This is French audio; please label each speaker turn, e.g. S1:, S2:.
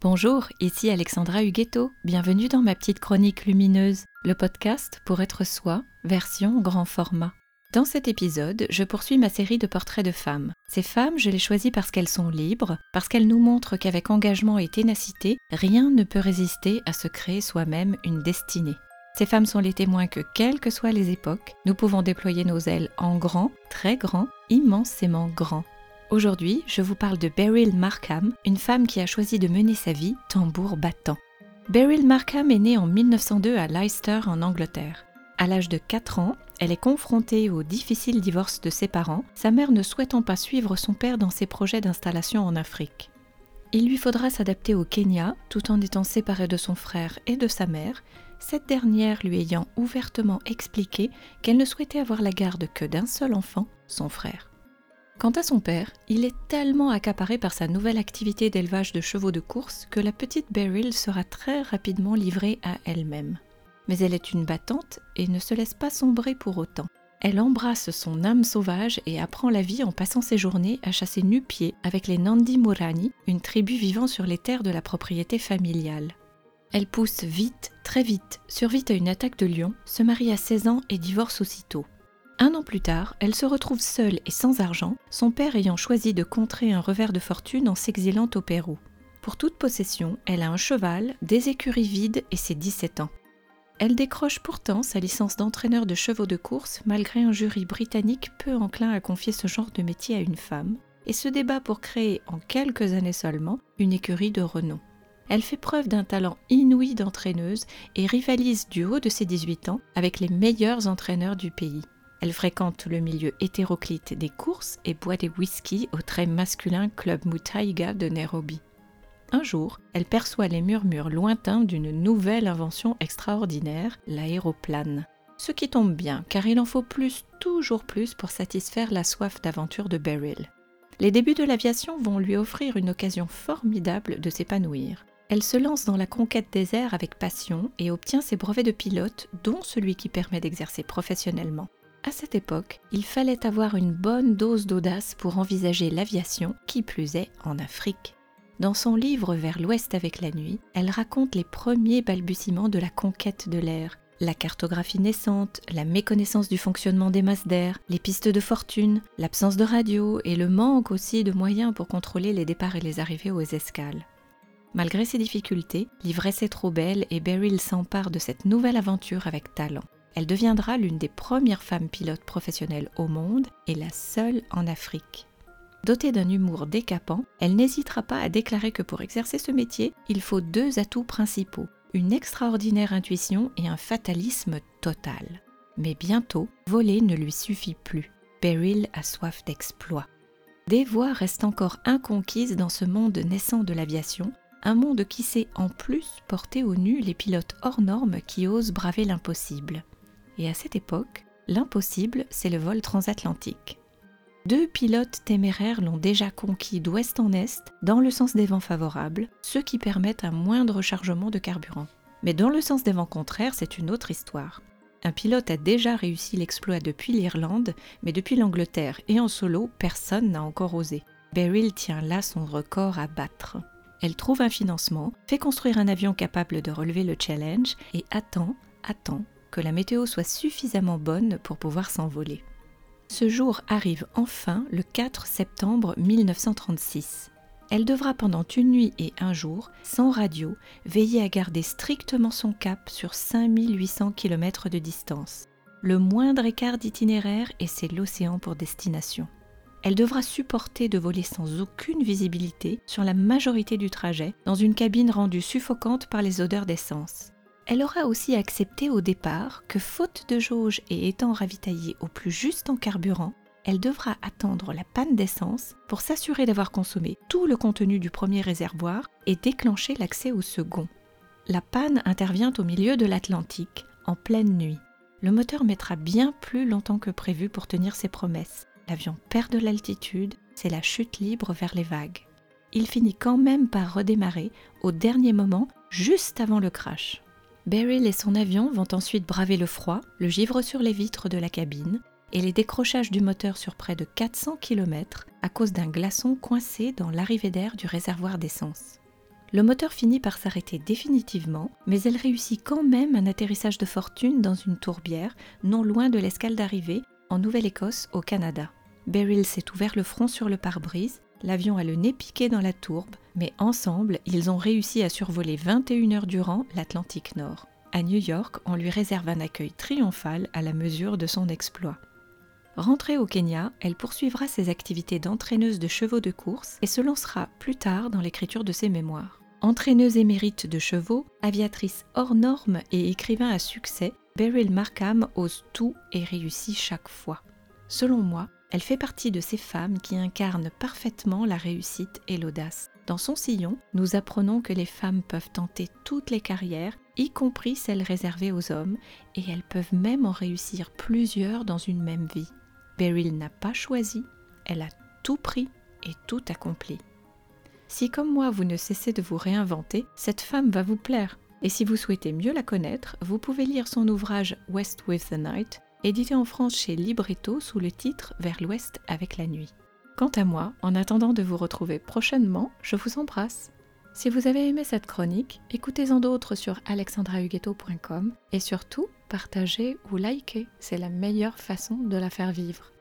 S1: Bonjour, ici Alexandra Huguetto. Bienvenue dans ma petite chronique lumineuse, le podcast pour être soi, version grand format. Dans cet épisode, je poursuis ma série de portraits de femmes. Ces femmes, je les choisis parce qu'elles sont libres, parce qu'elles nous montrent qu'avec engagement et ténacité, rien ne peut résister à se créer soi-même une destinée. Ces femmes sont les témoins que, quelles que soient les époques, nous pouvons déployer nos ailes en grand, très grand, immensément grand. Aujourd'hui, je vous parle de Beryl Markham, une femme qui a choisi de mener sa vie tambour battant. Beryl Markham est née en 1902 à Leicester en Angleterre. À l'âge de 4 ans, elle est confrontée au difficile divorce de ses parents, sa mère ne souhaitant pas suivre son père dans ses projets d'installation en Afrique. Il lui faudra s'adapter au Kenya tout en étant séparée de son frère et de sa mère, cette dernière lui ayant ouvertement expliqué qu'elle ne souhaitait avoir la garde que d'un seul enfant, son frère. Quant à son père, il est tellement accaparé par sa nouvelle activité d'élevage de chevaux de course que la petite Beryl sera très rapidement livrée à elle-même. Mais elle est une battante et ne se laisse pas sombrer pour autant. Elle embrasse son âme sauvage et apprend la vie en passant ses journées à chasser nu-pieds avec les Nandi Murani, une tribu vivant sur les terres de la propriété familiale. Elle pousse vite, très vite, survit à une attaque de lion, se marie à 16 ans et divorce aussitôt. Un an plus tard, elle se retrouve seule et sans argent, son père ayant choisi de contrer un revers de fortune en s'exilant au Pérou. Pour toute possession, elle a un cheval, des écuries vides et ses 17 ans. Elle décroche pourtant sa licence d'entraîneur de chevaux de course malgré un jury britannique peu enclin à confier ce genre de métier à une femme, et se débat pour créer en quelques années seulement une écurie de renom. Elle fait preuve d'un talent inouï d'entraîneuse et rivalise du haut de ses 18 ans avec les meilleurs entraîneurs du pays. Elle fréquente le milieu hétéroclite des courses et boit des whisky au très masculin club Mutaiga de Nairobi. Un jour, elle perçoit les murmures lointains d'une nouvelle invention extraordinaire, l'aéroplane. Ce qui tombe bien, car il en faut plus, toujours plus, pour satisfaire la soif d'aventure de Beryl. Les débuts de l'aviation vont lui offrir une occasion formidable de s'épanouir. Elle se lance dans la conquête des airs avec passion et obtient ses brevets de pilote, dont celui qui permet d'exercer professionnellement. À cette époque, il fallait avoir une bonne dose d'audace pour envisager l'aviation, qui plus est en Afrique. Dans son livre Vers l'Ouest avec la nuit, elle raconte les premiers balbutiements de la conquête de l'air, la cartographie naissante, la méconnaissance du fonctionnement des masses d'air, les pistes de fortune, l'absence de radio et le manque aussi de moyens pour contrôler les départs et les arrivées aux escales. Malgré ces difficultés, l'ivresse est trop belle et Beryl s'empare de cette nouvelle aventure avec talent. Elle deviendra l'une des premières femmes pilotes professionnelles au monde et la seule en Afrique. Dotée d'un humour décapant, elle n'hésitera pas à déclarer que pour exercer ce métier, il faut deux atouts principaux, une extraordinaire intuition et un fatalisme total. Mais bientôt, voler ne lui suffit plus. Beryl a soif d'exploit. Des voies restent encore inconquises dans ce monde naissant de l'aviation, un monde qui sait en plus porter au nu les pilotes hors normes qui osent braver l'impossible. Et à cette époque, l'impossible, c'est le vol transatlantique. Deux pilotes téméraires l'ont déjà conquis d'ouest en est, dans le sens des vents favorables, ce qui permet un moindre chargement de carburant. Mais dans le sens des vents contraires, c'est une autre histoire. Un pilote a déjà réussi l'exploit depuis l'Irlande, mais depuis l'Angleterre et en solo, personne n'a encore osé. Beryl tient là son record à battre. Elle trouve un financement, fait construire un avion capable de relever le challenge et attend, attend que la météo soit suffisamment bonne pour pouvoir s'envoler. Ce jour arrive enfin le 4 septembre 1936. Elle devra pendant une nuit et un jour, sans radio, veiller à garder strictement son cap sur 5800 km de distance. Le moindre écart d'itinéraire et c'est l'océan pour destination. Elle devra supporter de voler sans aucune visibilité sur la majorité du trajet dans une cabine rendue suffocante par les odeurs d'essence elle aura aussi accepté au départ que faute de jauge et étant ravitaillée au plus juste en carburant, elle devra attendre la panne d'essence pour s'assurer d'avoir consommé tout le contenu du premier réservoir et déclencher l'accès au second. La panne intervient au milieu de l'Atlantique, en pleine nuit. Le moteur mettra bien plus longtemps que prévu pour tenir ses promesses. L'avion perd de l'altitude, c'est la chute libre vers les vagues. Il finit quand même par redémarrer au dernier moment, juste avant le crash. Beryl et son avion vont ensuite braver le froid, le givre sur les vitres de la cabine et les décrochages du moteur sur près de 400 km à cause d'un glaçon coincé dans l'arrivée d'air du réservoir d'essence. Le moteur finit par s'arrêter définitivement, mais elle réussit quand même un atterrissage de fortune dans une tourbière, non loin de l'escale d'arrivée, en Nouvelle-Écosse, au Canada. Beryl s'est ouvert le front sur le pare-brise, l'avion a le nez piqué dans la tourbe, mais ensemble, ils ont réussi à survoler 21 heures durant l'Atlantique Nord. À New York, on lui réserve un accueil triomphal à la mesure de son exploit. Rentrée au Kenya, elle poursuivra ses activités d'entraîneuse de chevaux de course et se lancera plus tard dans l'écriture de ses mémoires. Entraîneuse émérite de chevaux, aviatrice hors norme et écrivain à succès, Beryl Markham ose tout et réussit chaque fois. Selon moi, elle fait partie de ces femmes qui incarnent parfaitement la réussite et l'audace. Dans son sillon, nous apprenons que les femmes peuvent tenter toutes les carrières, y compris celles réservées aux hommes, et elles peuvent même en réussir plusieurs dans une même vie. Beryl n'a pas choisi, elle a tout pris et tout accompli. Si comme moi vous ne cessez de vous réinventer, cette femme va vous plaire. Et si vous souhaitez mieux la connaître, vous pouvez lire son ouvrage West with the Night, édité en France chez Libretto sous le titre Vers l'Ouest avec la nuit. Quant à moi, en attendant de vous retrouver prochainement, je vous embrasse. Si vous avez aimé cette chronique, écoutez-en d'autres sur alexandrahuguetto.com et surtout, partagez ou likez, c'est la meilleure façon de la faire vivre.